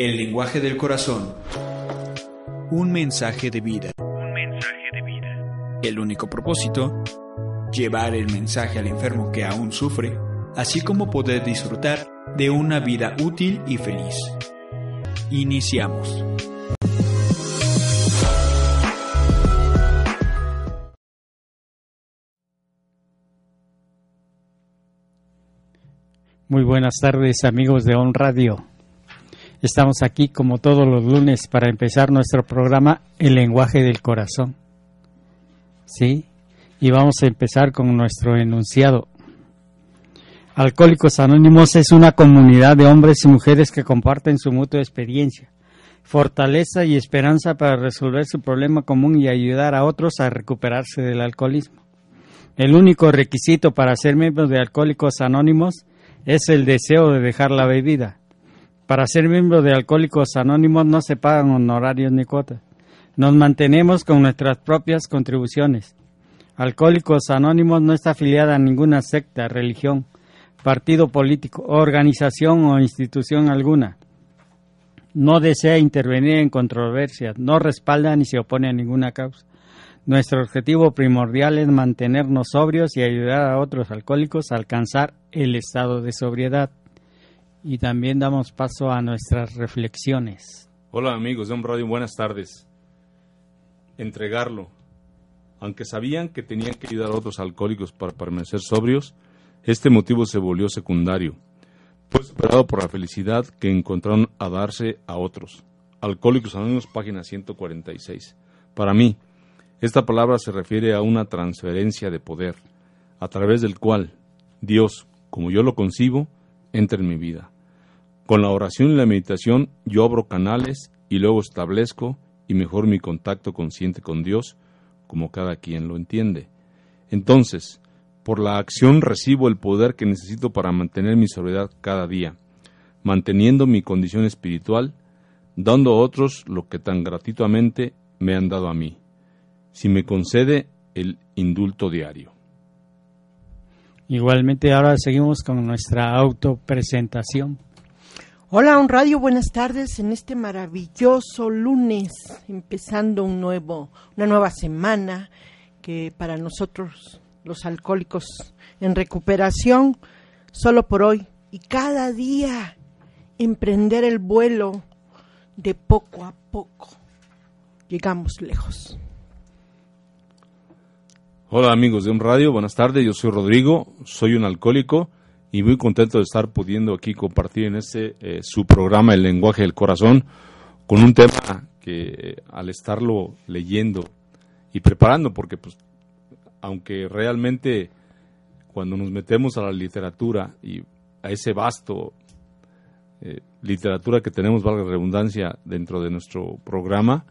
El lenguaje del corazón. Un mensaje de vida. Un mensaje de vida. El único propósito, llevar el mensaje al enfermo que aún sufre, así como poder disfrutar de una vida útil y feliz. Iniciamos. Muy buenas tardes amigos de On Radio. Estamos aquí como todos los lunes para empezar nuestro programa El lenguaje del corazón. ¿Sí? Y vamos a empezar con nuestro enunciado. Alcohólicos Anónimos es una comunidad de hombres y mujeres que comparten su mutua experiencia, fortaleza y esperanza para resolver su problema común y ayudar a otros a recuperarse del alcoholismo. El único requisito para ser miembro de Alcohólicos Anónimos es el deseo de dejar la bebida. Para ser miembro de Alcohólicos Anónimos no se pagan honorarios ni cuotas. Nos mantenemos con nuestras propias contribuciones. Alcohólicos Anónimos no está afiliada a ninguna secta, religión, partido político, organización o institución alguna. No desea intervenir en controversias, no respalda ni se opone a ninguna causa. Nuestro objetivo primordial es mantenernos sobrios y ayudar a otros alcohólicos a alcanzar el estado de sobriedad. Y también damos paso a nuestras reflexiones. Hola amigos de Un Radio, buenas tardes. Entregarlo. Aunque sabían que tenían que ayudar a otros alcohólicos para permanecer sobrios, este motivo se volvió secundario. Fue superado por la felicidad que encontraron a darse a otros. Alcohólicos Anónimos, página 146. Para mí, esta palabra se refiere a una transferencia de poder, a través del cual Dios, como yo lo concibo, entra en mi vida. Con la oración y la meditación yo abro canales y luego establezco y mejor mi contacto consciente con Dios, como cada quien lo entiende. Entonces, por la acción recibo el poder que necesito para mantener mi sobriedad cada día, manteniendo mi condición espiritual, dando a otros lo que tan gratuitamente me han dado a mí, si me concede el indulto diario. Igualmente ahora seguimos con nuestra autopresentación. Hola, un radio, buenas tardes en este maravilloso lunes, empezando un nuevo, una nueva semana que para nosotros los alcohólicos en recuperación, solo por hoy y cada día emprender el vuelo de poco a poco. Llegamos lejos. Hola amigos de Un Radio, buenas tardes, yo soy Rodrigo, soy un alcohólico y muy contento de estar pudiendo aquí compartir en este eh, su programa El lenguaje del corazón con un tema que eh, al estarlo leyendo y preparando, porque pues aunque realmente cuando nos metemos a la literatura y a ese vasto eh, literatura que tenemos, valga la redundancia, dentro de nuestro programa,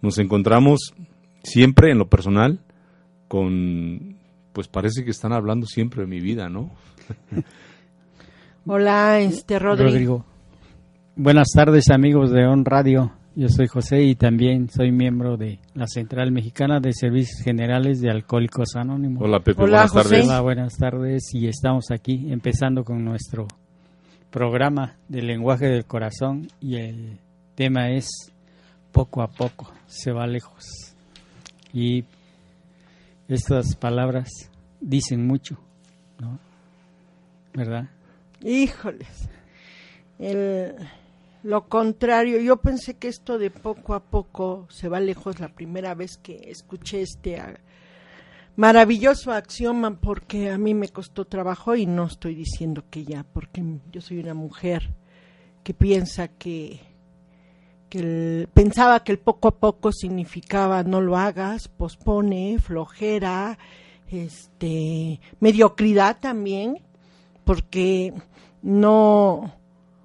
nos encontramos siempre en lo personal con, pues parece que están hablando siempre de mi vida, ¿no? Hola, este Rodrigo. Rodrigo. Buenas tardes amigos de On Radio. Yo soy José y también soy miembro de la Central Mexicana de Servicios Generales de Alcohólicos Anónimos. Hola Pepe, Hola, buenas José. tardes. Hola, buenas tardes y estamos aquí empezando con nuestro programa del lenguaje del corazón y el tema es poco a poco, se va lejos. Y estas palabras dicen mucho, ¿no? ¿Verdad? Híjoles. El- lo contrario, yo pensé que esto de poco a poco se va lejos la primera vez que escuché este ah, maravilloso axioma porque a mí me costó trabajo y no estoy diciendo que ya, porque yo soy una mujer que piensa que, que el- pensaba que el poco a poco significaba no lo hagas, pospone, flojera, este, mediocridad también, porque no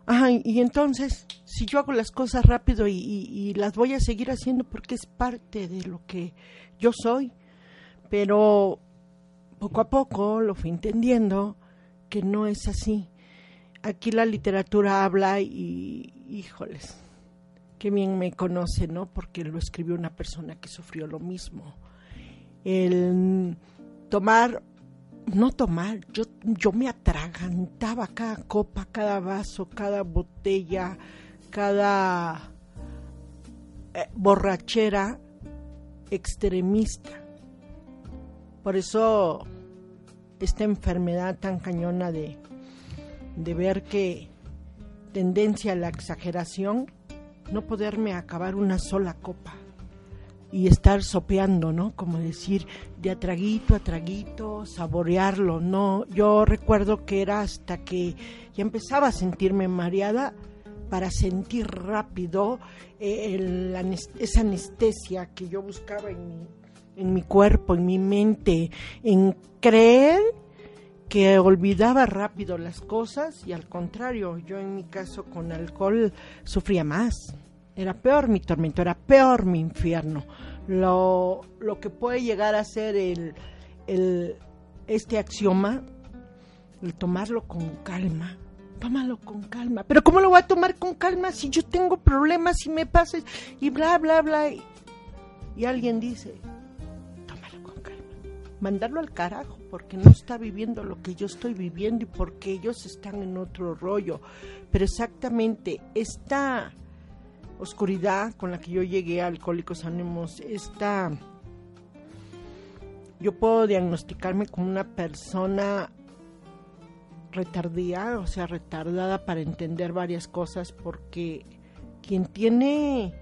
Ajá, y entonces, si yo hago las cosas rápido y, y- y las voy a seguir haciendo porque es parte de lo que yo soy, pero poco a poco lo fui entendiendo que no es así. Aquí la literatura habla y, híjoles, qué bien me conoce, ¿no? Porque lo escribió una persona que sufrió lo mismo. El tomar no tomar, yo, yo me atragantaba cada copa, cada vaso, cada botella, cada eh, borrachera extremista. Por eso esta enfermedad tan cañona de, de ver que tendencia a la exageración, no poderme acabar una sola copa y estar sopeando, ¿no? Como decir, de a traguito a traguito, saborearlo, ¿no? Yo recuerdo que era hasta que ya empezaba a sentirme mareada para sentir rápido eh, esa anestesia que yo buscaba en mi, en mi cuerpo, en mi mente, en creer que olvidaba rápido las cosas y al contrario, yo en mi caso con alcohol sufría más era peor mi tormento, era peor mi infierno. Lo, lo que puede llegar a ser el, el, este axioma, el tomarlo con calma. Tómalo con calma. Pero ¿cómo lo voy a tomar con calma si yo tengo problemas y me pases y bla, bla, bla? Y, y alguien dice, tómalo con calma. Mandarlo al carajo porque no está viviendo lo que yo estoy viviendo y porque ellos están en otro rollo. Pero exactamente, esta oscuridad con la que yo llegué a Alcohólicos Anónimos, esta yo puedo diagnosticarme como una persona retardía, o sea, retardada para entender varias cosas, porque quien tiene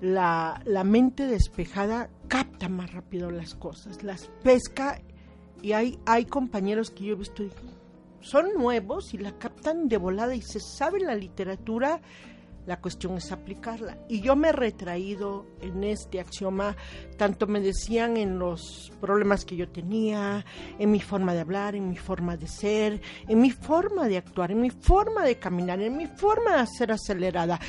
la, la, mente despejada capta más rápido las cosas, las pesca y hay, hay compañeros que yo he visto son nuevos y la captan de volada y se sabe la literatura la cuestión es aplicarla. Y yo me he retraído en este axioma, tanto me decían en los problemas que yo tenía, en mi forma de hablar, en mi forma de ser, en mi forma de actuar, en mi forma de caminar, en mi forma de ser acelerada.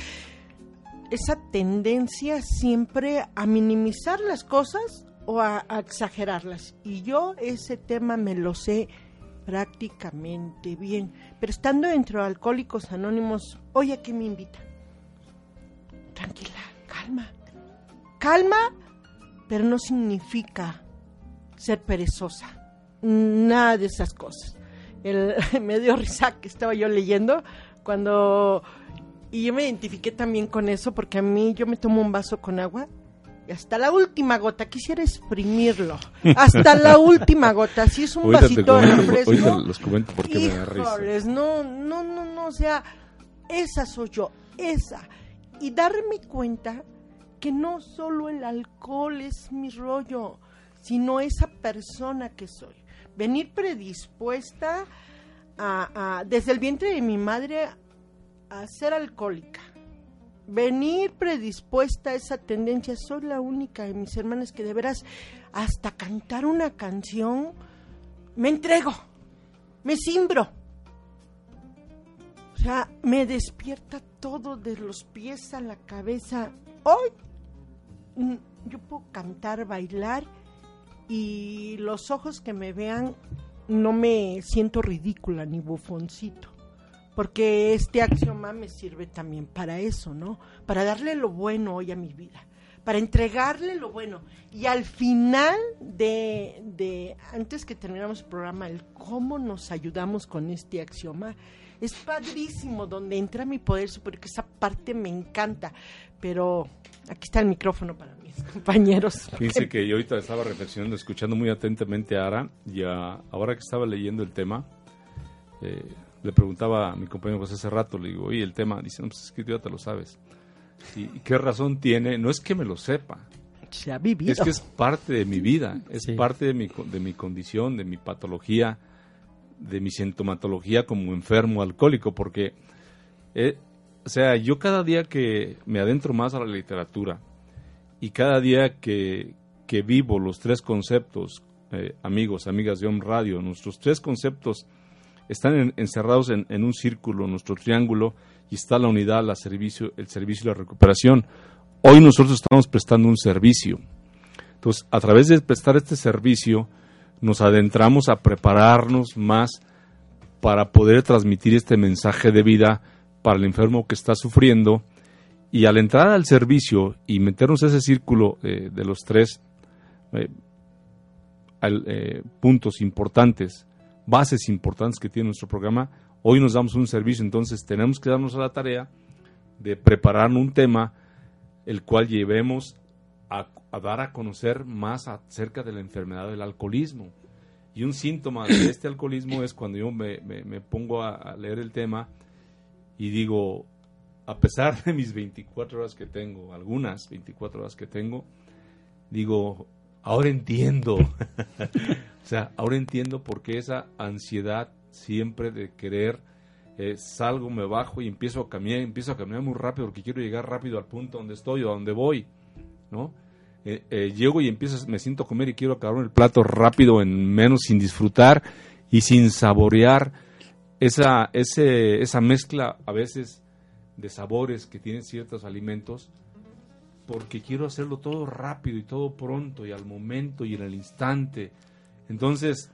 Esa tendencia siempre a minimizar las cosas o a, a exagerarlas. Y yo ese tema me lo sé prácticamente bien. Pero estando dentro de Alcohólicos Anónimos, oye, ¿qué me invita? Tranquila, calma. Calma, pero no significa ser perezosa. Nada de esas cosas. El, me dio risa que estaba yo leyendo cuando... Y yo me identifiqué también con eso porque a mí yo me tomo un vaso con agua y hasta la última gota, quisiera exprimirlo. Hasta la última gota, si es un vasito de refresco. los comento porque me da risa. No, no, no, no, o sea, esa soy yo, esa y darme cuenta que no solo el alcohol es mi rollo, sino esa persona que soy. Venir predispuesta a, desde el vientre de mi madre a ser alcohólica. Venir predispuesta a esa tendencia. Soy la única de mis hermanas que de veras hasta cantar una canción me entrego, me simbro sea, me despierta todo de los pies a la cabeza. Hoy mm, yo puedo cantar, bailar y los ojos que me vean no me siento ridícula ni bufoncito. Porque este axioma me sirve también para eso, ¿no? Para darle lo bueno hoy a mi vida para entregarle lo bueno. Y al final de, de, antes que terminamos el programa, el cómo nos ayudamos con este axioma, es padrísimo donde entra mi poder porque esa parte me encanta. Pero aquí está el micrófono para mis compañeros. Fíjense que yo ahorita estaba reflexionando, escuchando muy atentamente a Ara, y ahora que estaba leyendo el tema, eh, le preguntaba a mi compañero José hace rato, le digo, oye, el tema, dice, no, pues es que tú ya te lo sabes. ¿Y qué razón tiene? No es que me lo sepa. Se ha vivido. Es que es parte de mi vida, es parte de mi, de mi condición, de mi patología, de mi sintomatología como enfermo alcohólico, porque, eh, o sea, yo cada día que me adentro más a la literatura y cada día que, que vivo los tres conceptos, eh, amigos, amigas de Home Radio, nuestros tres conceptos están encerrados en, en, un círculo, nuestro triángulo, y está la unidad, el servicio y la recuperación. Hoy nosotros estamos prestando un servicio. Entonces, a través de prestar este servicio, nos adentramos a prepararnos más para poder transmitir este mensaje de vida para el enfermo que está sufriendo. Y al entrar al servicio y meternos ese círculo eh, de los tres eh, eh, puntos importantes, bases importantes que tiene nuestro programa, hoy nos damos un servicio, entonces tenemos que darnos a la tarea de preparar un tema el cual llevemos a, a dar a conocer más acerca de la enfermedad del alcoholismo. Y un síntoma de este alcoholismo es cuando yo me, me- me pongo a, a leer el tema y digo, a pesar de mis 24 horas que tengo, algunas 24 horas que tengo, digo, ahora entiendo. o sea, ahora entiendo por qué esa ansiedad siempre de querer, eh, salgo, me bajo y empiezo a caminar, empiezo a caminar muy rápido porque quiero llegar rápido al punto donde estoy o a donde voy, ¿no? Eh, eh, llego y empiezo, me siento a comer y quiero acabar el plato rápido, en menos, sin disfrutar y sin saborear esa, ese, esa mezcla a veces de sabores que tienen ciertos alimentos, porque quiero hacerlo todo rápido y todo pronto y al momento y en el instante. Entonces,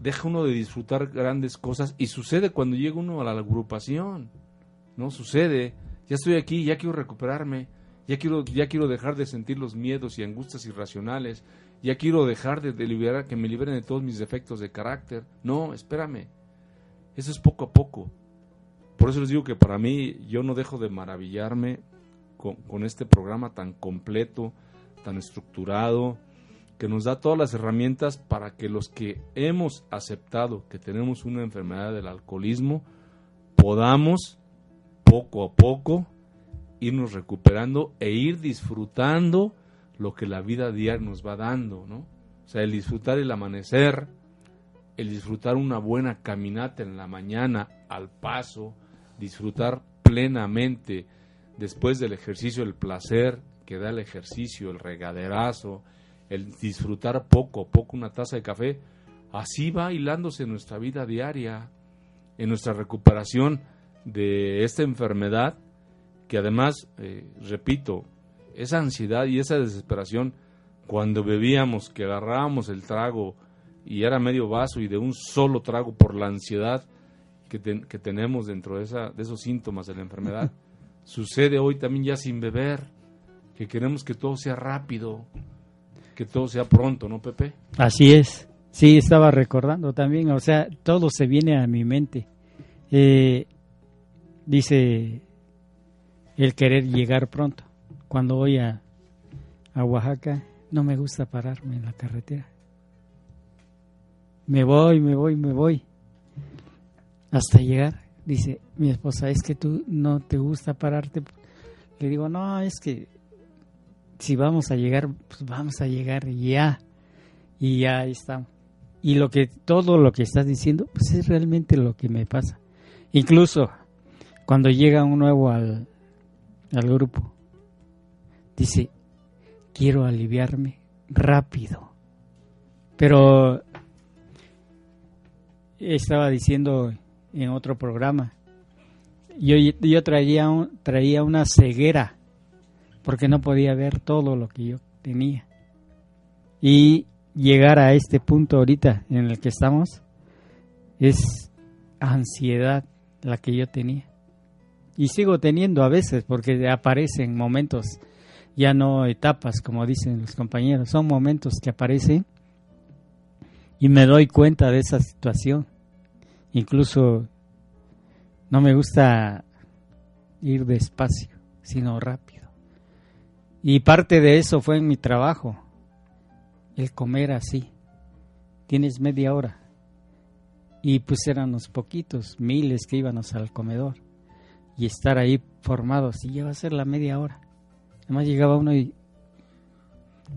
deja uno de disfrutar grandes cosas y sucede cuando llega uno a la agrupación, ¿no? Sucede, ya estoy aquí, ya quiero recuperarme, ya quiero, ya quiero dejar de sentir los miedos y angustias irracionales, ya quiero dejar de, de liberar, que me liberen de todos mis defectos de carácter. No, espérame, eso es poco a poco. Por eso les digo que para mí yo no dejo de maravillarme con, con este programa tan completo, tan estructurado, que nos da todas las herramientas para que los que hemos aceptado que tenemos una enfermedad del alcoholismo podamos poco a poco irnos recuperando e ir disfrutando lo que la vida diaria nos va dando, ¿no? O sea, el disfrutar el amanecer, el disfrutar una buena caminata en la mañana al paso, disfrutar plenamente después del ejercicio el placer que da el ejercicio, el regaderazo, el disfrutar poco a poco una taza de café, así va hilándose nuestra vida diaria, en nuestra recuperación de esta enfermedad, que además, eh, repito, esa ansiedad y esa desesperación, cuando bebíamos, que agarrábamos el trago y era medio vaso y de un solo trago por la ansiedad que, que tenemos dentro de, esa, de esos síntomas de la enfermedad, sucede hoy también ya sin beber, que queremos que todo sea rápido, que todo sea pronto, ¿no, Pepe? Así es. Sí, estaba recordando también, o sea, todo se viene a mi mente. Eh, dice el querer llegar pronto. Cuando voy a, a Oaxaca, no me gusta pararme en la carretera. Me voy, me voy, me voy. Hasta llegar. Dice mi esposa, es que tú no te gusta pararte. Le digo, no, es que si vamos a llegar, pues vamos a llegar ya. Y ya estamos. Y lo que, todo lo que estás diciendo, pues es realmente lo que me pasa. Incluso cuando llega un nuevo al, al grupo, dice, quiero aliviarme rápido. Pero estaba diciendo en otro programa, yo, yo traía, un- traía una ceguera porque no podía ver todo lo que yo tenía. Y llegar a este punto ahorita en el que estamos es ansiedad la que yo tenía. Y sigo teniendo a veces porque aparecen momentos, ya no etapas como dicen los compañeros, son momentos que aparecen y me doy cuenta de esa situación. Incluso no me gusta ir despacio, sino rápido. Y parte de eso fue en mi trabajo, el comer así. Tienes media hora. Y pues eran los poquitos, miles que íbamos al comedor. Y estar ahí formados, y ya va a ser la media hora. Además llegaba uno y,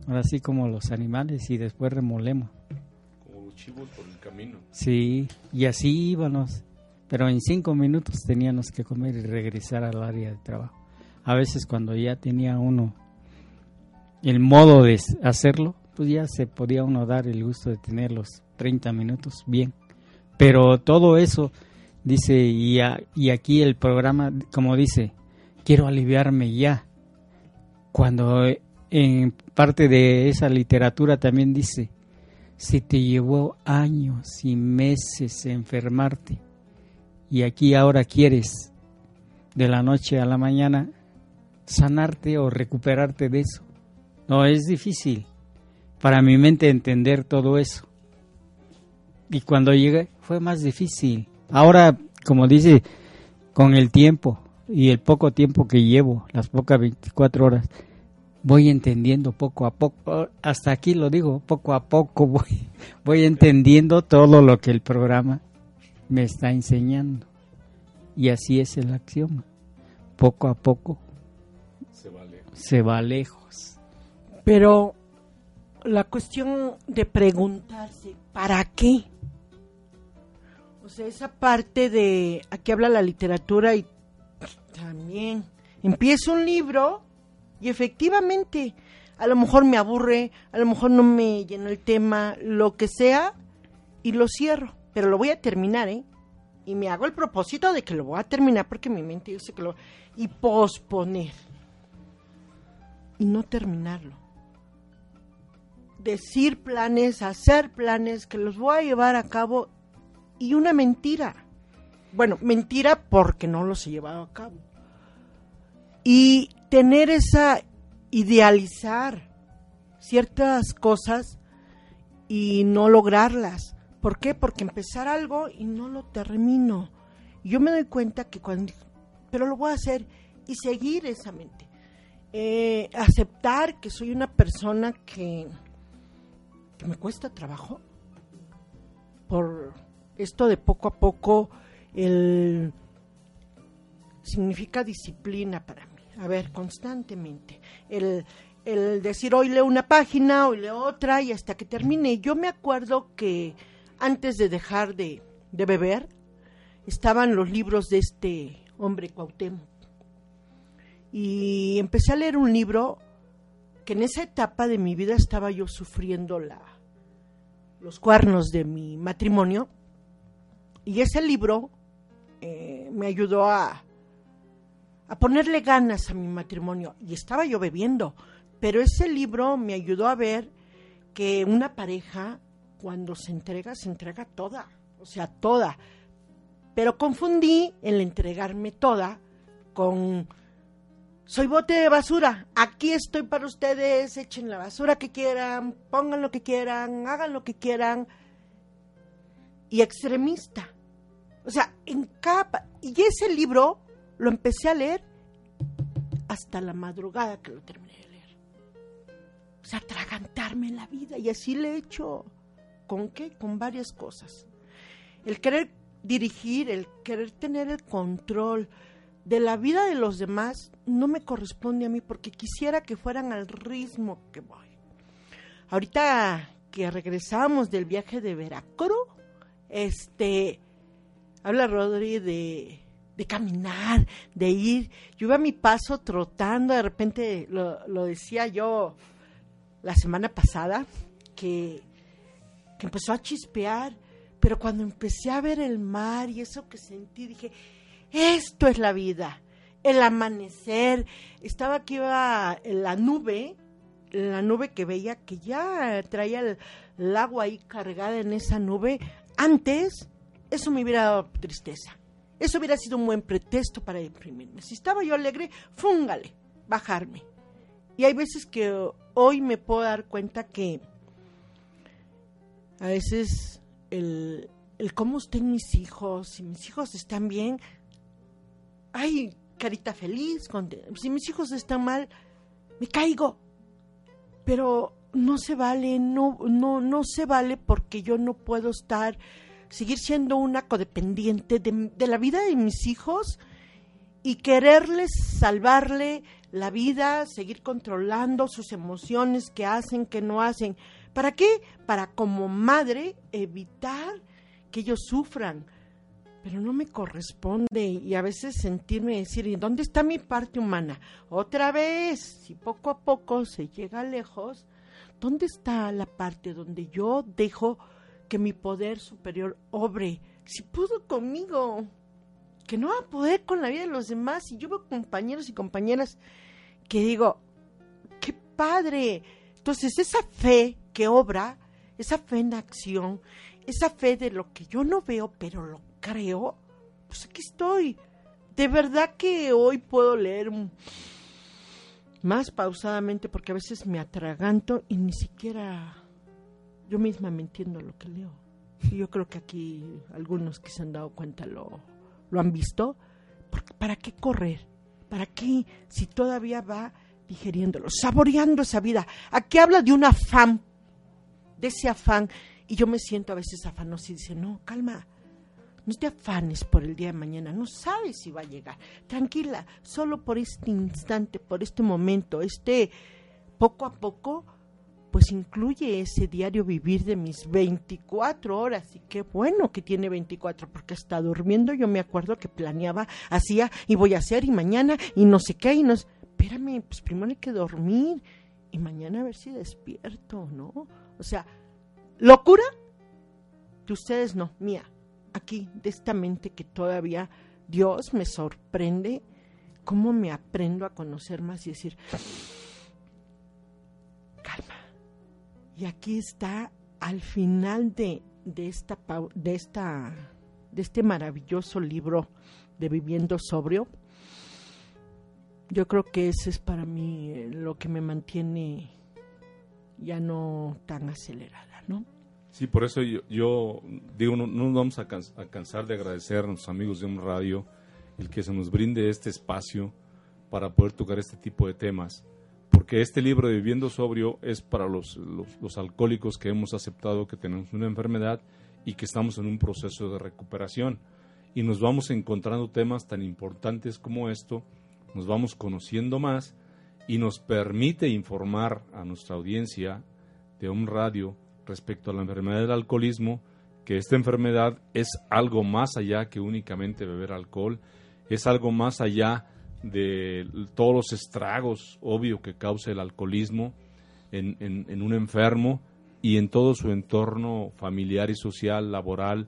ahora sí como los animales, y después remolemos. Como los chivos por el camino. Sí, y así íbamos. Pero en cinco minutos teníamos que comer y regresar al área de trabajo. A veces cuando ya tenía uno el modo de hacerlo, pues ya se podía uno dar el gusto de tener los 30 minutos bien. Pero todo eso, dice, y, a- y aquí el programa, como dice, quiero aliviarme ya. Cuando eh, en parte de esa literatura también dice, si te llevó años y meses enfermarte y aquí ahora quieres de la noche a la mañana sanarte o recuperarte de eso. No, es difícil para mi mente entender todo eso. Y cuando llegué fue más difícil. Ahora, como dice, con el tiempo y el poco tiempo que llevo, las pocas 24 horas, voy entendiendo poco a poco, hasta aquí lo digo, poco a poco voy, voy entendiendo todo lo que el programa me está enseñando. Y así es el axioma. Poco a poco Se va lejos. se va lejos. Pero la cuestión de preguntarse, ¿para qué? Sea, esa parte de, aquí habla la literatura y también empiezo un libro y efectivamente, a lo mejor me aburre, a lo mejor no me llena el tema, lo que sea, y lo cierro, pero lo voy a terminar, ¿eh? Y me hago el propósito de que lo voy a terminar porque mi mente dice que lo... Y posponer. Y no terminarlo decir planes, hacer planes que los voy a llevar a cabo y una mentira. Bueno, mentira porque no los he llevado a cabo. Y tener esa idealizar ciertas cosas y no lograrlas. ¿Por qué? Porque empezar algo y no lo termino. Yo me doy cuenta que cuando... Pero lo voy a hacer y seguir esa mente. Eh, aceptar que soy una persona que que me cuesta trabajo por esto de poco a poco el significa disciplina para mí. A ver constantemente. El, el decir hoy leo una página hoy leo otra y hasta que termine. Yo me acuerdo que antes de dejar de, de beber estaban los libros de este hombre Cuauhtémoc. Y empecé a leer un libro que en esa etapa de mi vida estaba yo sufriendo la, los cuernos de mi matrimonio y ese libro eh, me ayudó a, a ponerle ganas a mi matrimonio. Y estaba yo bebiendo, pero ese libro me ayudó a ver que una pareja cuando se entrega, se entrega toda, o sea, toda. Pero confundí el entregarme toda con soy bote de basura, aquí estoy para ustedes, echen la basura que quieran, pongan lo que quieran, hagan lo que quieran. Y extremista. O sea, en capa. Y ese libro lo empecé a leer hasta la madrugada que lo terminé de leer. O sea, atragantarme la vida. Y así le he hecho. ¿Con qué? Con varias cosas. El querer dirigir, el querer tener el control de la vida de los demás no me corresponde a mí porque quisiera que fueran al ritmo que voy. Ahorita que regresamos del viaje de Veracruz, este, habla Rodri de, de caminar, de ir. Yo iba a mi paso trotando, de repente lo, lo decía yo la semana pasada, que, que empezó a chispear, pero cuando empecé a ver el mar y eso que sentí, dije, esto es la vida, el amanecer. Estaba aquí iba la nube, la nube que veía que ya traía el agua ahí cargada en esa nube. Antes, eso me hubiera dado tristeza. Eso hubiera sido un buen pretexto para deprimirme. Si estaba yo alegre, fúngale, bajarme. Y hay veces que hoy me puedo dar cuenta que a veces el, el cómo estén mis hijos, si mis hijos están bien, ay, carita feliz, si mis hijos están mal, me caigo. Pero no se vale, no, no, no se vale porque yo no puedo estar, seguir siendo una codependiente de, de la vida de mis hijos y quererles salvarle la vida, seguir controlando sus emociones, que hacen, que no hacen. ¿Para qué? Para como madre evitar que ellos sufran pero no me corresponde y a veces sentirme decir, ¿y dónde está mi parte humana? Otra vez, si poco a poco se llega lejos, ¿dónde está la parte donde yo dejo que mi poder superior obre? Si pudo conmigo, que no va a poder con la vida de los demás. Y yo veo compañeros y compañeras que digo, qué padre. Entonces esa fe que obra, esa fe en acción, esa fe de lo que yo no veo, pero lo creo, pues aquí estoy. De verdad que hoy puedo leer más pausadamente porque a veces me atraganto y ni siquiera yo misma me entiendo lo que leo. Y yo creo que aquí algunos que se han dado cuenta lo, lo han visto, Porque ¿Para qué correr? ¿Para qué si todavía va digeriéndolo, saboreando esa vida? Aquí habla de un afán, de ese afán, y yo me siento a veces afanoso y dice, no, calma, no te afanes por el día de mañana, no sabes si va a llegar. Tranquila, solo por este instante, por este momento, este poco a poco, pues incluye ese diario vivir de mis 24 horas. Y qué bueno que tiene 24, porque hasta durmiendo yo me acuerdo que planeaba, hacía y voy a hacer y mañana y no sé qué y no. Espérame, pues primero hay que dormir y mañana a ver si despierto, ¿no? O sea, locura de ustedes no, mía aquí de esta mente que todavía Dios me sorprende, cómo me aprendo a conocer más y decir, calma. Y aquí está al final de, de, esta, de, esta, de este maravilloso libro de Viviendo Sobrio. Yo creo que ese es para mí lo que me mantiene ya no tan acelerada, ¿no? Sí, por eso yo, digo, no, nos vamos a, cansar de agradecer a nuestros amigos de un radio el que se nos brinde este espacio para poder tocar este tipo de temas. Porque este libro de Viviendo Sobrio es para los, los, alcohólicos que hemos aceptado que tenemos una enfermedad y que estamos en un proceso de recuperación. Y nos vamos encontrando temas tan importantes como esto, nos vamos conociendo más y nos permite informar a nuestra audiencia de un radio respecto a la enfermedad del alcoholismo, que esta enfermedad es algo más allá que únicamente beber alcohol, es algo más allá de todos los estragos, obvio, que causa el alcoholismo en, un enfermo y en todo su entorno familiar y social, laboral,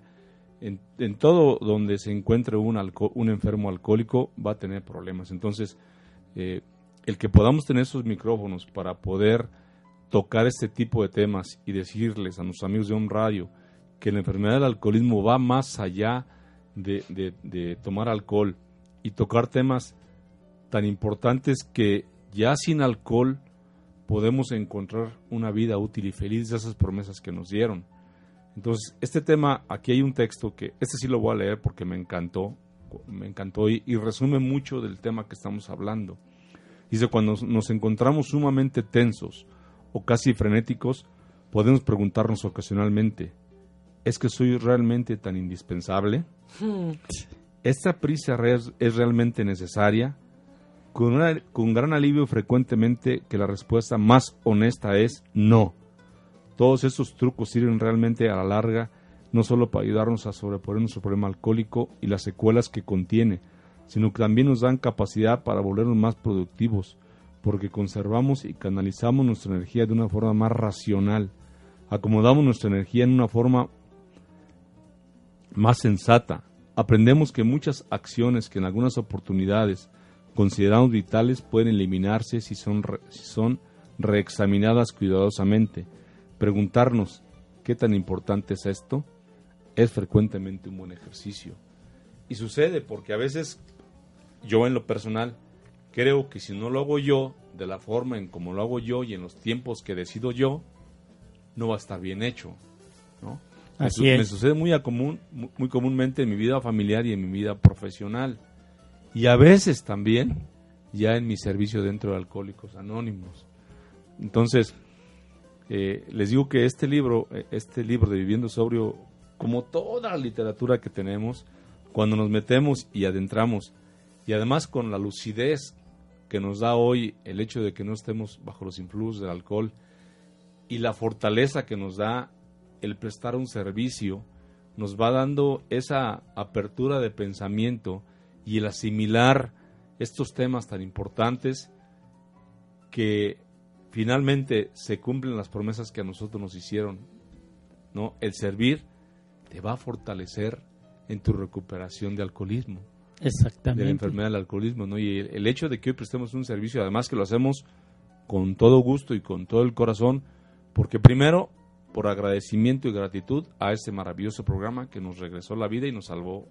en, todo donde se encuentre un, un, enfermo alcohólico va a tener problemas. Entonces, eh, el que podamos tener esos micrófonos para poder tocar este tipo de temas y decirles a nuestros amigos de un radio que la enfermedad del alcoholismo va más allá de, tomar alcohol y tocar temas tan importantes que ya sin alcohol podemos encontrar una vida útil y feliz de esas promesas que nos dieron. Entonces, este tema, aquí hay un texto que, este sí lo voy a leer porque me encantó, me encantó y, y resume mucho del tema que estamos hablando. Dice, cuando nos encontramos sumamente tensos, o casi frenéticos, podemos preguntarnos ocasionalmente, ¿es que soy realmente tan indispensable? Hmm. ¿Esta prisa es realmente necesaria? Con, con gran alivio frecuentemente que la respuesta más honesta es no. Todos estos trucos sirven realmente a la larga no solo para ayudarnos a sobreponer nuestro problema alcohólico y las secuelas que contiene, sino que también nos dan capacidad para volvernos más productivos, porque conservamos y canalizamos nuestra energía de una forma más racional, acomodamos nuestra energía en una forma más sensata, aprendemos que muchas acciones que en algunas oportunidades consideramos vitales pueden eliminarse si son, si son reexaminadas cuidadosamente. Preguntarnos qué tan importante es esto es frecuentemente un buen ejercicio. Y sucede porque a veces yo en lo personal creo que si no lo hago yo, de la forma en como lo hago yo y en los tiempos que decido yo, no va a estar bien hecho. ¿no? Así me, es. me sucede muy, a común, muy comúnmente en mi vida familiar y en mi vida profesional. Y a veces también ya en mi servicio dentro de Alcohólicos Anónimos. Entonces, eh, les digo que este libro, eh, este libro de Viviendo Sobrio, como toda la literatura que tenemos, cuando nos metemos y adentramos, y además con la lucidez que nos da hoy el hecho de que no estemos bajo los influjos del alcohol y la fortaleza que nos da el prestar un servicio, nos va dando esa apertura de pensamiento y el asimilar estos temas tan importantes que finalmente se cumplen las promesas que a nosotros nos hicieron. ¿no? El servir te va a fortalecer en tu recuperación de alcoholismo. Exactamente. de la enfermedad del alcoholismo, ¿no? Y el, hecho de que hoy prestemos un servicio, además que lo hacemos con todo gusto y con todo el corazón, porque primero, por agradecimiento y gratitud a este maravilloso programa que nos regresó la vida y nos salvó,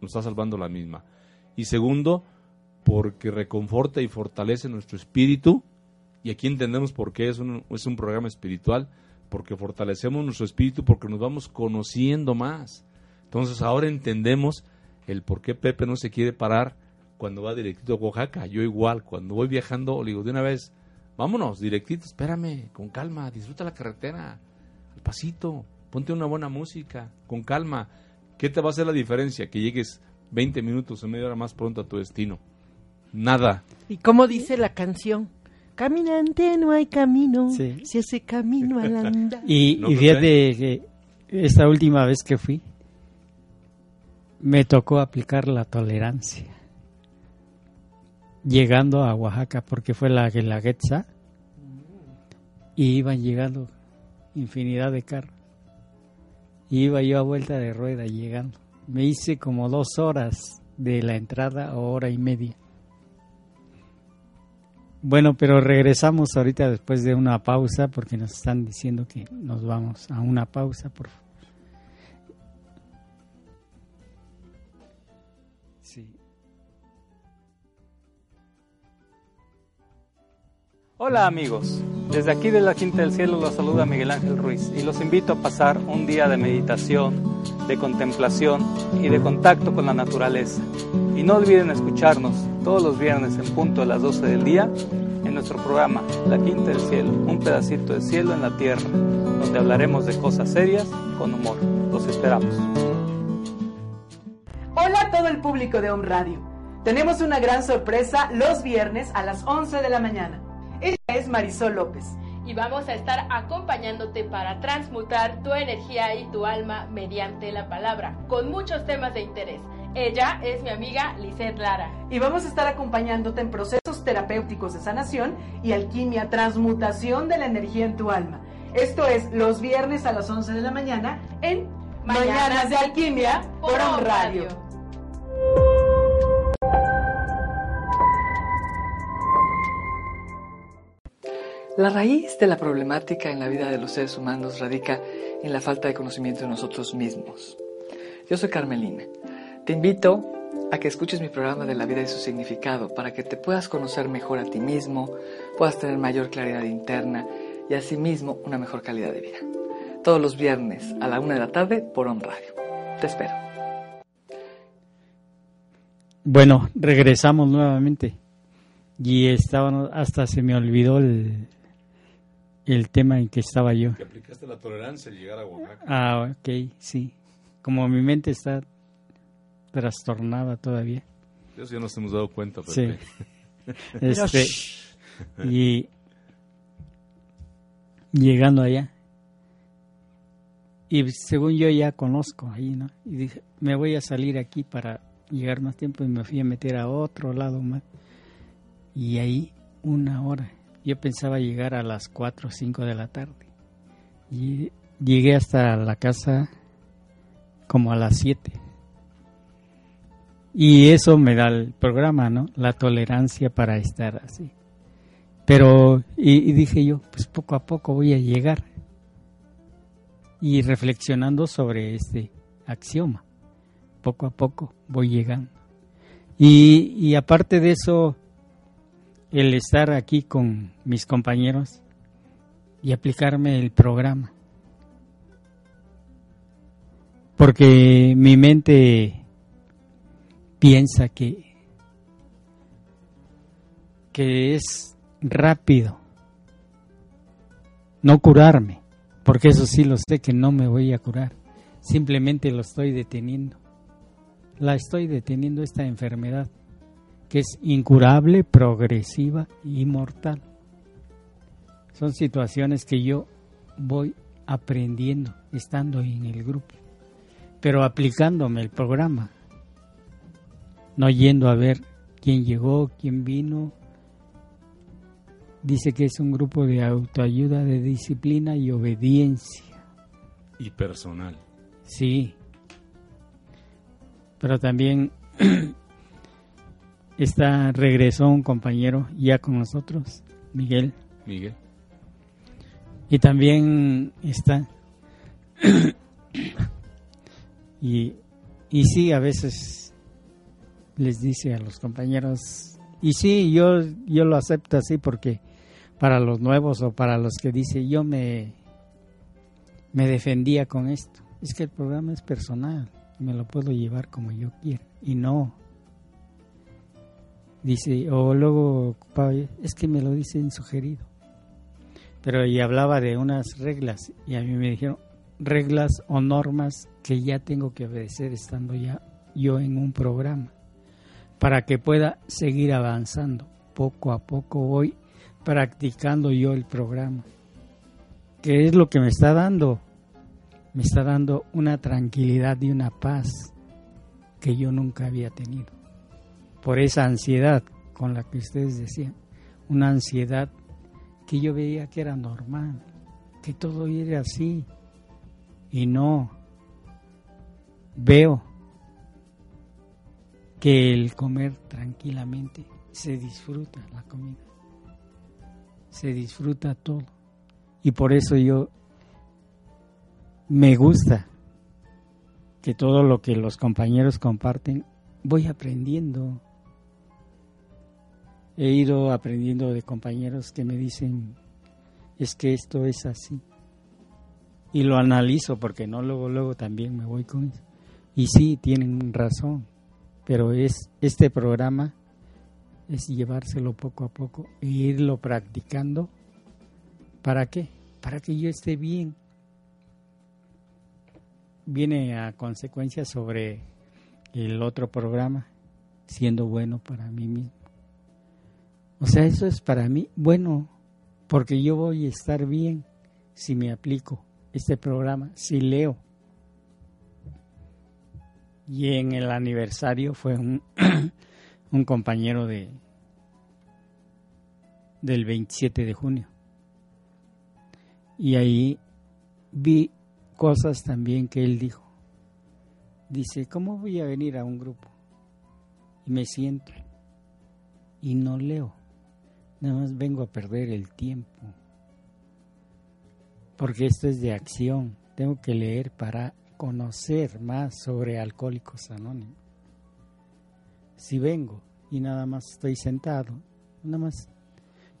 nos está salvando la misma. Y segundo, porque reconforta y fortalece nuestro espíritu, y aquí entendemos por qué es un, es un programa espiritual, porque fortalecemos nuestro espíritu, porque nos vamos conociendo más. Entonces ahora entendemos el por qué Pepe no se quiere parar cuando va directito a Oaxaca. Yo igual, cuando voy viajando, le digo de una vez, vámonos, directito, espérame, con calma, disfruta la carretera, al pasito, ponte una buena música, con calma. ¿Qué te va a hacer la diferencia? Que llegues 20 minutos o media hora más pronto a tu destino. Nada. ¿Y cómo dice la canción? Caminante no hay camino, Sí. si ese camino al andar. Y, No, y fíjate que esta última vez que fui, me tocó aplicar la tolerancia. Llegando a Oaxaca, porque fue la Guelaguetza, y iban llegando infinidad de carros. Y iba yo a vuelta de rueda llegando. Me hice como dos horas de la entrada o hora y media. Bueno, pero regresamos ahorita después de una pausa porque nos están diciendo que nos vamos a una pausa, por favor. Hola amigos, desde aquí de la Quinta del Cielo los saluda Miguel Ángel Ruiz y los invito a pasar un día de meditación, de contemplación y de contacto con la naturaleza. Y no olviden escucharnos todos los viernes en punto a las 12 del día en nuestro programa La Quinta del Cielo, un pedacito de cielo en la tierra, donde hablaremos de cosas serias con humor. Los esperamos. Hola a todo el público de Home Radio. Tenemos una gran sorpresa los viernes a las 11 de la mañana. Ella es Marisol López. y vamos a estar acompañándote para transmutar tu energía y tu alma mediante la palabra, con muchos temas de interés. Ella es mi amiga Lisette Lara. Y vamos a estar acompañándote en procesos terapéuticos de sanación y alquimia, transmutación de la energía en tu alma. Esto es los viernes a las 11 de la mañana en Mañanas de Alquimia por Home Radio. La raíz de la problemática en la vida de los seres humanos radica en la falta de conocimiento de nosotros mismos. Yo soy Carmelina. Te invito a que escuches mi programa de la vida y su significado para que te puedas conocer mejor a ti mismo, puedas tener mayor claridad interna y asimismo una mejor calidad de vida. Todos los viernes a la una de la tarde por On Radio. Te espero. Bueno, regresamos nuevamente. Y estaban, hasta se me olvidó el, el tema en que estaba yo. Que aplicaste la tolerancia al llegar a Oaxaca. Ah, ok, sí. Como mi mente está trastornada todavía. Eso ya nos hemos dado cuenta, Sí. Pepe. Pero, Este, y llegando allá. Y según yo ya conozco ahí, ¿no? Y dije, me voy a salir aquí para llegar más tiempo y me fui a meter a otro lado más. Y ahí una hora. Yo pensaba llegar a las 4 o 5 de la tarde. Y llegué hasta la casa como a las 7. Y eso me da el programa, ¿no? La tolerancia para estar así. Pero, y, y dije yo, pues poco a poco voy a llegar. Y reflexionando sobre este axioma, poco a poco voy llegando. Y, y aparte de eso, el estar aquí con mis compañeros y aplicarme el programa. Porque mi mente piensa que, que es rápido no curarme, porque eso sí lo sé que no me voy a curar, simplemente lo estoy deteniendo. La estoy deteniendo esta enfermedad que es incurable, progresiva y mortal. Son situaciones que yo voy aprendiendo estando en el grupo, pero aplicándome el programa, no yendo a ver quién llegó, quién vino. Dice que es un grupo de autoayuda, de disciplina y obediencia. Y personal. Sí. Pero también está regresó un compañero ya con nosotros, Miguel, Miguel. y también está y y sí a veces les dice a los compañeros y sí yo yo lo acepto así porque para los nuevos o para los que dice yo me me defendía con esto es que el programa es personal me lo puedo llevar como yo quiera. Y no. Dice, o luego, es que me lo dicen sugerido. Pero y hablaba de unas reglas y a mí me dijeron reglas o normas que ya tengo que obedecer estando ya yo en un programa para que pueda seguir avanzando. Poco a poco voy practicando yo el programa. ¿Qué es lo que me está dando? Me está dando una tranquilidad y una paz que yo nunca había tenido. Por esa ansiedad con la que ustedes decían, una ansiedad que yo veía que era normal, que todo era así. Y no, veo que el comer tranquilamente se disfruta la comida, se disfruta todo. Y por eso yo me gusta que todo lo que los compañeros comparten, voy aprendiendo. He ido aprendiendo de compañeros que me dicen, es que esto es así. Y lo analizo porque no luego, luego también me voy con eso. Y sí, tienen razón, pero es este programa es llevárselo poco a poco e irlo practicando. ¿Para qué? Para que yo esté bien. Viene a consecuencia sobre el otro programa, siendo bueno para mí mismo. O sea, eso es para mí bueno, porque yo voy a estar bien si me aplico este programa, si leo. Y en el aniversario fue un, un compañero de del 27 de junio. Y ahí vi cosas también que él dijo. Dice, ¿cómo voy a venir a un grupo? Y me siento y no leo. Nada más vengo a perder el tiempo. Porque esto es de acción. Tengo que leer para conocer más sobre Alcohólicos Anónimos. Si vengo y nada más estoy sentado, nada más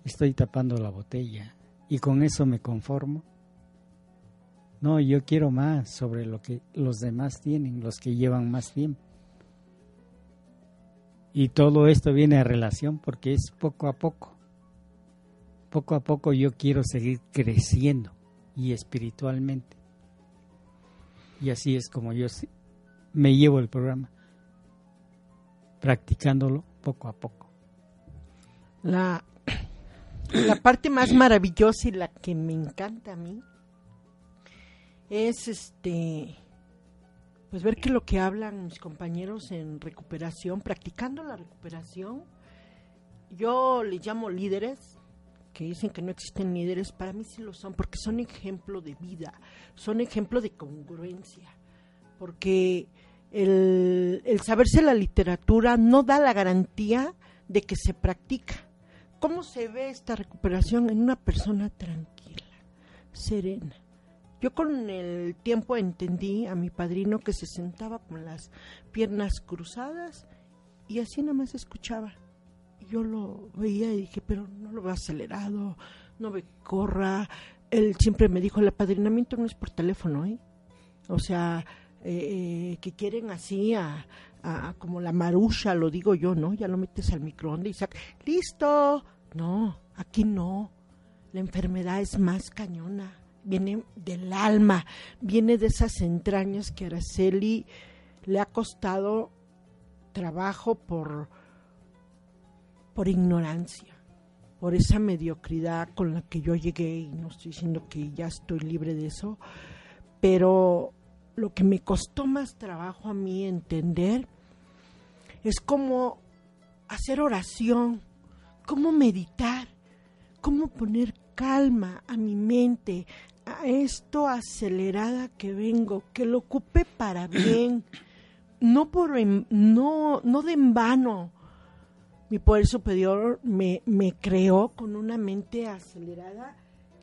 estoy tapando la botella y con eso me conformo. No, yo quiero más sobre lo que los demás tienen, los que llevan más tiempo. Y todo esto viene a relación porque es poco a poco. Poco a poco yo quiero seguir creciendo y espiritualmente. Y así es como yo me llevo el programa, practicándolo poco a poco. La, la parte más maravillosa y la que me encanta a mí es este pues ver que lo que hablan mis compañeros en recuperación, practicando la recuperación, yo les llamo líderes, que dicen que no existen líderes, para mí sí lo son, porque son ejemplo de vida, son ejemplo de congruencia, porque el, el saberse la literatura no da la garantía de que se practica. ¿Cómo se ve esta recuperación en una persona tranquila, serena? Yo con el tiempo entendí a mi padrino que se sentaba con las piernas cruzadas y así nada más escuchaba yo lo veía y dije, pero no lo veo acelerado, no me corra. Él siempre me dijo, el apadrinamiento no es por teléfono, ¿eh? O sea, eh, que quieren así a, como la marucha, lo digo yo, ¿no? Ya lo metes al microondas y saca, listo. No, aquí no. La enfermedad es más cañona, viene del alma, viene de esas entrañas que a Araceli le ha costado trabajo por por ignorancia, por esa mediocridad con la que yo llegué, y no estoy diciendo que ya estoy libre de eso, pero lo que me costó más trabajo a mí entender es cómo hacer oración, cómo meditar, cómo poner calma a mi mente, a esto acelerada que vengo, que lo ocupe para bien, no por no no de en vano, mi poder superior me, me creó con una mente acelerada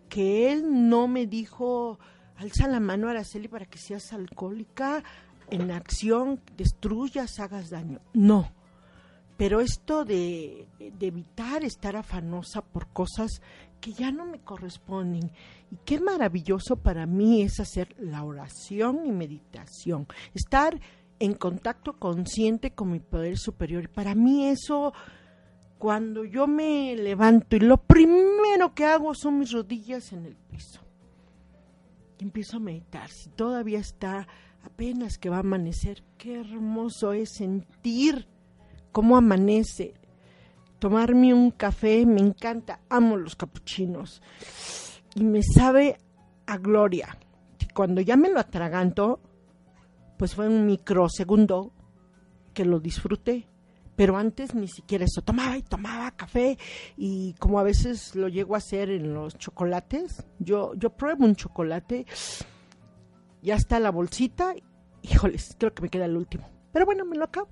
que él no me dijo, alza la mano Araceli para que seas alcohólica, en acción, destruyas, hagas daño. No. Pero esto de, de, evitar estar afanosa por cosas que ya no me corresponden. Y qué maravilloso para mí es hacer la oración y meditación. Estar en contacto consciente con mi poder superior. Para mí eso, cuando yo me levanto y lo primero que hago son mis rodillas en el piso. Empiezo a meditar. Si todavía está apenas que va a amanecer, qué hermoso es sentir cómo amanece. Tomarme un café, me encanta, amo los capuchinos. Y me sabe a gloria. Cuando ya me lo atraganto, pues fue un microsegundo que lo disfruté. Pero antes ni siquiera eso, tomaba y tomaba café y como a veces lo llego a hacer en los chocolates, yo, yo pruebo un chocolate, ya está la bolsita, híjoles, creo que me queda el último. Pero bueno, me lo acabo.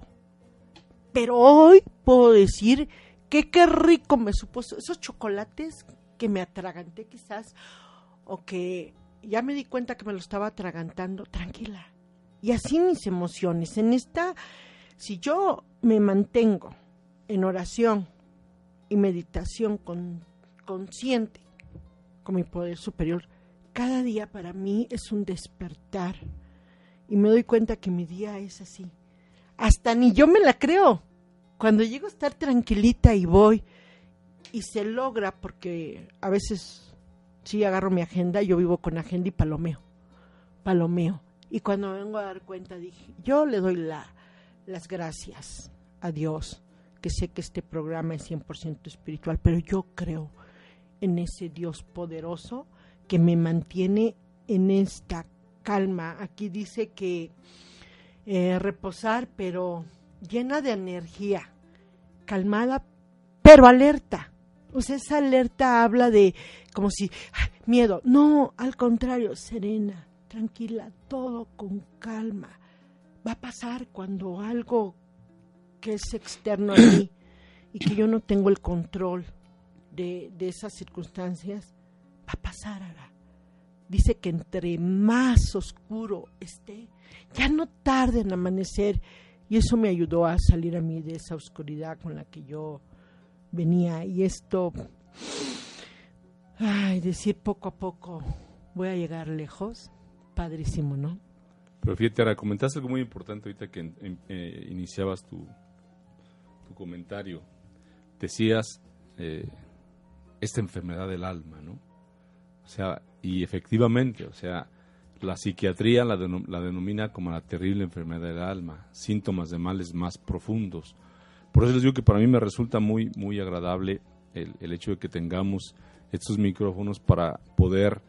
Pero hoy puedo decir que qué rico me supuso esos chocolates que me atraganté quizás o que ya me di cuenta que me lo estaba atragantando, tranquila. Y así mis emociones. En esta, si yo me mantengo en oración y meditación con, consciente con mi poder superior, cada día para mí es un despertar. Y me doy cuenta que mi día es así. Hasta ni yo me la creo. Cuando llego a estar tranquilita y voy, y se logra porque a veces sí agarro mi agenda, yo vivo con agenda y palomeo, palomeo. Y cuando vengo a dar cuenta dije, yo le doy la, las gracias a Dios, que sé que este programa es 100% espiritual, pero yo creo en ese Dios poderoso que me mantiene en esta calma. Aquí dice que eh, reposar, pero llena de energía, calmada, pero alerta. O sea, esa alerta habla de como si miedo. No, al contrario, serena, tranquila, todo con calma. Va a pasar cuando algo que es externo a mí y que yo no tengo el control de, de esas circunstancias, va a pasar, Ara. Dice que entre más oscuro esté, ya no tarde en amanecer. Y eso me ayudó a salir a mí de esa oscuridad con la que yo venía. Y esto, ay, decir poco a poco, voy a llegar lejos, padrísimo, ¿no? Pero fíjate, ahora comentaste algo muy importante ahorita que eh, iniciabas tu, tu comentario. Decías eh, esta enfermedad del alma, ¿no? O sea, y efectivamente, o sea, la psiquiatría la, la, denomina como la terrible enfermedad del alma, síntomas de males más profundos. Por eso les digo que para mí me resulta muy, muy agradable el, el hecho de que tengamos estos micrófonos para poder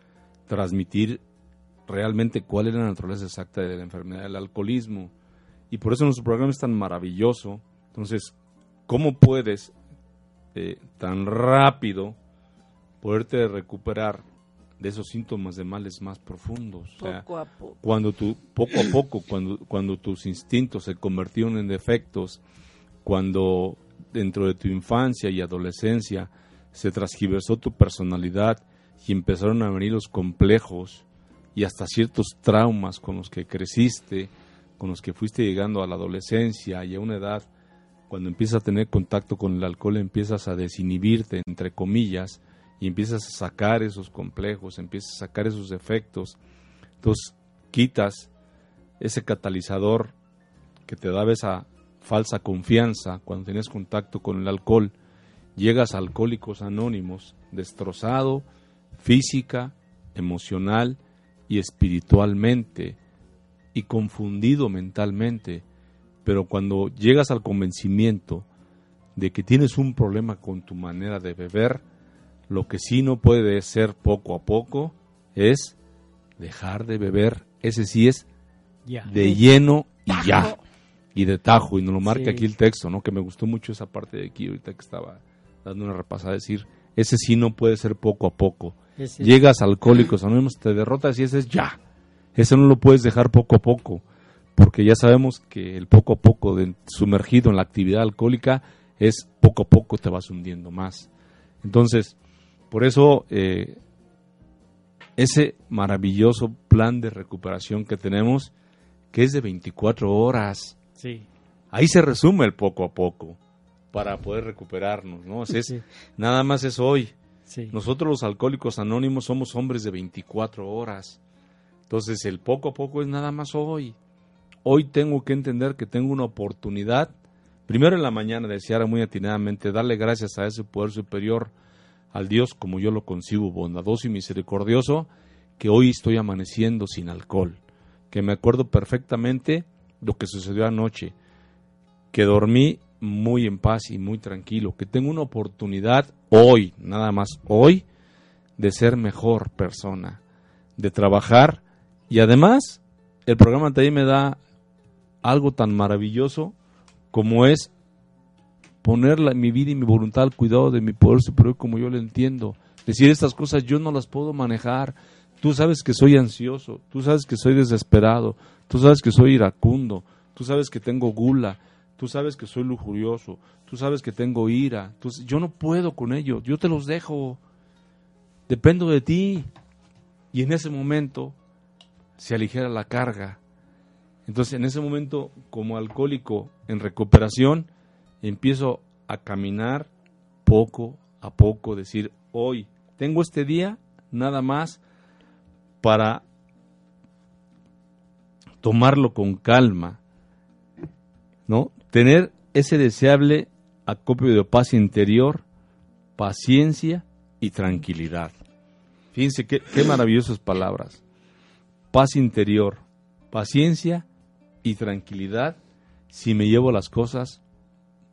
transmitir realmente cuál es la naturaleza exacta de la enfermedad del alcoholismo. Y por eso nuestro programa es tan maravilloso. Entonces, ¿cómo puedes eh, tan rápido poderte recuperar de esos síntomas de males más profundos? Poco a poco. Cuando tú, poco a poco, cuando, cuando tus instintos se convirtieron en defectos, cuando dentro de tu infancia y adolescencia se transgiversó tu personalidad y empezaron a venir los complejos y hasta ciertos traumas con los que creciste, con los que fuiste llegando a la adolescencia y a una edad, cuando empiezas a tener contacto con el alcohol, empiezas a desinhibirte, entre comillas, y empiezas a sacar esos complejos, empiezas a sacar esos defectos. Entonces quitas ese catalizador que te daba esa falsa confianza cuando tienes contacto con el alcohol. Llegas a Alcohólicos Anónimos destrozado física, emocional y espiritualmente y confundido mentalmente. Pero cuando llegas al convencimiento de que tienes un problema con tu manera de beber, lo que sí no puede ser poco a poco es dejar de beber. Ese sí es de lleno y ya. Y de tajo. Y nos lo marca Sí. aquí el texto, ¿no? Que me gustó mucho esa parte de aquí ahorita que estaba dando una repasada. Decir, ese sí no puede ser poco a poco. Ese- Llegas a alcohólicos anónimos, te derrotas y ese es ya. Ese no lo puedes dejar poco a poco. Porque ya sabemos que el poco a poco de, sumergido en la actividad alcohólica es poco a poco te vas hundiendo más. Entonces, por eso eh, ese maravilloso plan de recuperación que tenemos, que es de 24 horas, Sí. ahí se resume el poco a poco para poder recuperarnos, ¿no? Es- Sí. Nada más es hoy. Sí. Nosotros los alcohólicos anónimos somos hombres de 24 horas. Entonces el poco a poco es nada más hoy. hoy tengo que entender que tengo una oportunidad, primero en la mañana, desear muy atinadamente, darle gracias a ese poder superior, al Dios como yo lo concibo, bondadoso y misericordioso, que hoy estoy amaneciendo sin alcohol, que me acuerdo perfectamente lo que sucedió anoche, que dormí muy en paz y muy tranquilo, que tengo una oportunidad hoy, nada más hoy, de ser mejor persona, de trabajar y además el programa también me da algo tan maravilloso como es poner mi vida y mi voluntad al cuidado de mi poder superior como yo lo entiendo. Decir estas cosas yo no las puedo manejar. Tú sabes que soy ansioso, tú sabes que soy desesperado, tú sabes que soy iracundo, tú sabes que tengo gula, tú sabes que soy lujurioso, tú sabes que tengo ira. yo no puedo con ello, yo te los dejo. Dependo de ti. Y en ese momento se aligera la carga. Entonces, en ese momento, como alcohólico en recuperación, empiezo a caminar poco a poco, decir, hoy tengo este día nada más para tomarlo con calma, ¿no? Tener ese deseable acopio de paz interior, paciencia y tranquilidad. Fíjense qué, qué maravillosas palabras. Paz interior, paciencia y tranquilidad si me llevo las cosas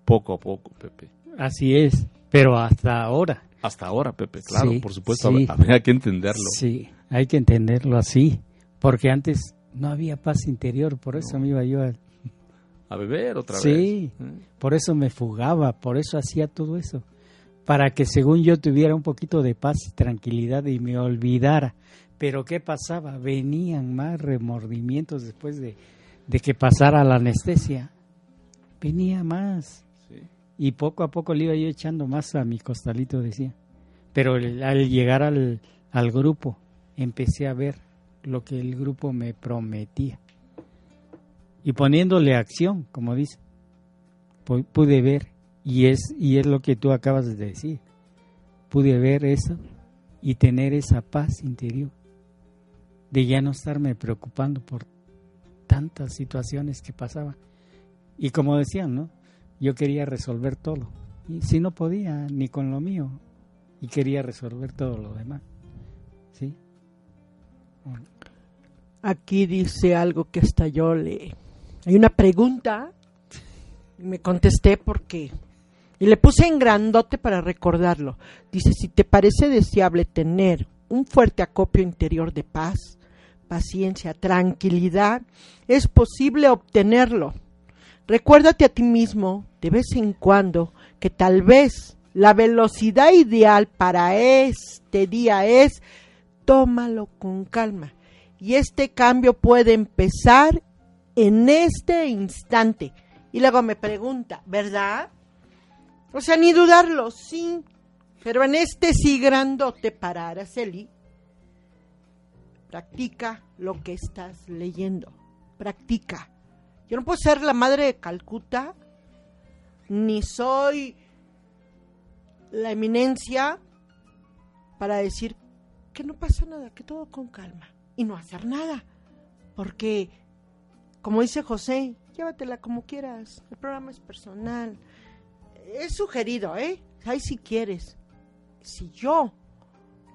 poco a poco, Pepe. Así es, pero hasta ahora. Hasta ahora, Pepe, claro, por supuesto, hay que entenderlo. Sí, hay que entenderlo así, porque antes no había paz interior, por eso me iba yo a... A beber otra vez. Sí, por eso me fugaba, por eso hacía todo eso, para que según yo tuviera un poquito de paz y tranquilidad y me olvidara. Pero ¿qué pasaba? Venían más remordimientos después de, de que pasara la anestesia. Venía más. Y poco a poco le iba yo echando más a mi costalito, decía. Pero al llegar al, al grupo, empecé a ver lo que el grupo me prometía. Y poniéndole acción, como dice, pude ver, y es, y es lo que tú acabas de decir, pude ver eso y tener esa paz interior, de ya no estarme preocupando por tantas situaciones que pasaban. Y como decían, ¿no? yo quería resolver todo. Y si no podía, ni con lo mío, y quería resolver todo lo demás. ¿Sí? Aquí dice algo que hasta yo le... Hay una pregunta, y me contesté porque... Y le puse en grandote para recordarlo. Dice, si te parece deseable tener un fuerte acopio interior de paz, paciencia, tranquilidad, es posible obtenerlo Recuérdate a ti mismo de vez en cuando que tal vez la velocidad ideal para este día es tómalo con calma. Y este cambio puede empezar en este instante. Y luego me pregunta, ¿verdad? O sea, ni dudarlo, sí. Pero en este sí grandote para Araceli, practica lo que estás leyendo. Practica. Yo no puedo ser la madre de Calcuta, ni soy la eminencia para decir que no pasa nada, que todo con calma y no hacer nada. Porque, como dice José, llévatela como quieras, el programa es personal. Es sugerido, ¿eh? Ahí si quieres. Si yo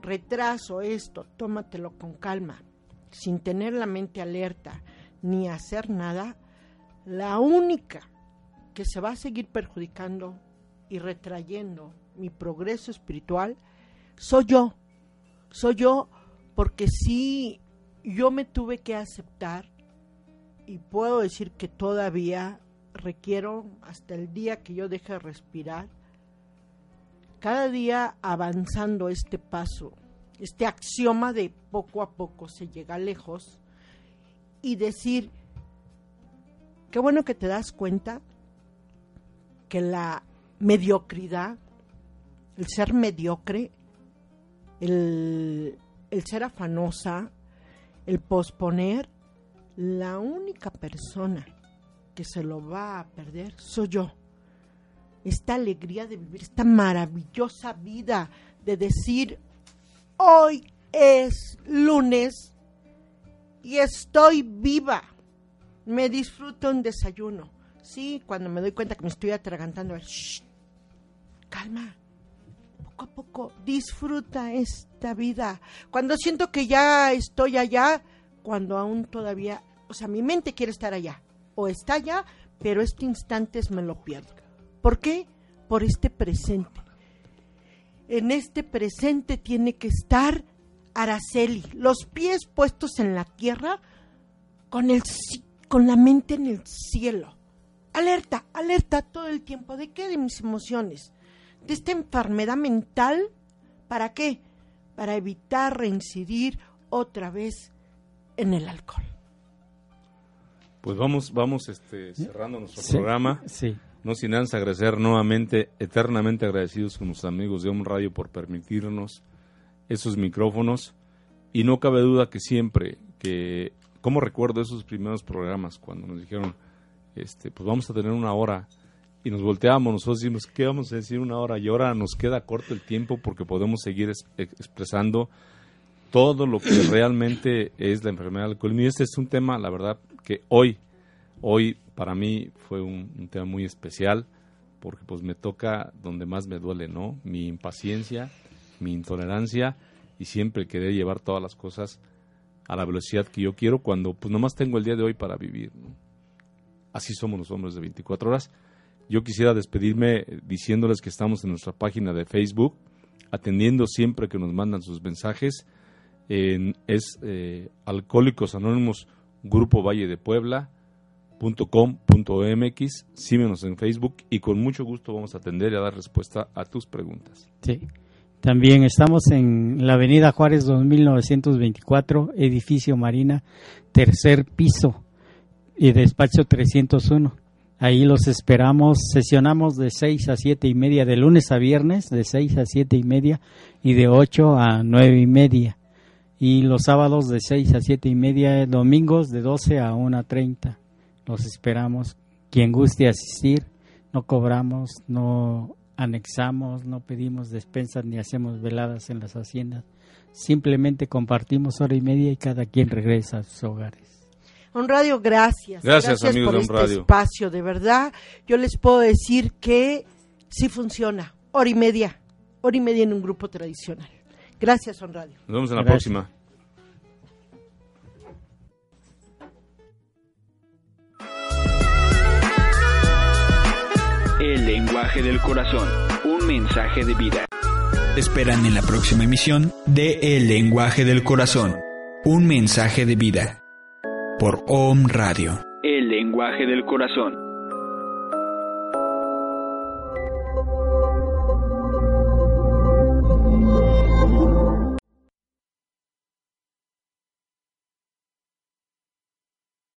retraso esto, tómatelo con calma, sin tener la mente alerta, ni hacer nada, la única que se va a seguir perjudicando y retrayendo mi progreso espiritual soy yo. Soy yo porque sí, yo me tuve que aceptar y puedo decir que todavía requiero hasta el día que yo deje de respirar, cada día avanzando este paso, este axioma de poco a poco se llega lejos y decir, Qué bueno que te das cuenta que la mediocridad, el ser mediocre, el, ser afanosa, el posponer, la única persona que se lo va a perder soy yo. Esta alegría de vivir, esta maravillosa vida de decir, hoy es lunes y estoy viva Me disfruto un desayuno. Sí, cuando me doy cuenta que me estoy atragantando, shh, calma. Poco a poco, disfruta esta vida. Cuando siento que ya estoy allá, cuando aún todavía, o sea, mi mente quiere estar allá, o está allá, pero este instante me lo pierdo. ¿Por qué? Por este presente. En este presente tiene que estar Araceli, los pies puestos en la tierra, con, el, con la mente en el cielo. Alerta, alerta todo el tiempo. ¿De qué? De mis emociones. De esta enfermedad mental. ¿Para qué? Para evitar reincidir otra vez en el alcohol. Pues vamos, vamos este, cerrando nuestro programa. Sí. No sin antes agradecer nuevamente, eternamente agradecidos con nuestros amigos de Home Radio por permitirnos esos micrófonos. Y no cabe duda que siempre, que, como recuerdo esos primeros programas cuando nos dijeron, este, pues vamos a tener una hora y nos volteamos nosotros decimos, ¿qué vamos a decir una hora? Y ahora nos queda corto el tiempo porque podemos seguir expresando todo lo que realmente es la enfermedad del alcoholismo. Y este es un tema, la verdad, que hoy, hoy para mí fue un, tema muy especial porque pues me toca donde más me duele, ¿no? Mi impaciencia, mi intolerancia y siempre querer llevar todas las cosas a la velocidad que yo quiero cuando pues nomás tengo el día de hoy para vivir. Así somos los hombres de 24 horas. Yo quisiera despedirme diciéndoles que estamos en nuestra página de Facebook, atendiendo siempre que nos mandan sus mensajes es eh, Alcohólicos Anónimos Grupo Valle de Puebla .com.mx, síguenos en Facebook y con mucho gusto vamos a atender y a dar respuesta a tus preguntas. Sí. También estamos en la Avenida Juárez 2924, edificio Marina, tercer piso y despacho 301. Ahí los esperamos, sesionamos de 6 a siete y media, de lunes a viernes, de 6 a siete y media y de 8 a nueve y media y los sábados de 6 a 7 y media, domingos de 12 a 1.30. Los esperamos. Quien guste asistir, no cobramos, no anexamos, no pedimos despensas ni hacemos veladas en las haciendas. Simplemente compartimos hora y media y cada quien regresa a sus hogares. On Radio, gracias. Gracias, amigos por este espacio. De verdad, yo les puedo decir que sí funciona. Hora y media. Hora y media en un grupo tradicional. Gracias, Son Radio. Nos vemos en la próxima. El lenguaje del corazón, un mensaje de vida. Esperan en la próxima emisión de El lenguaje del corazón, un mensaje de vida. Por OM Radio. El lenguaje del corazón.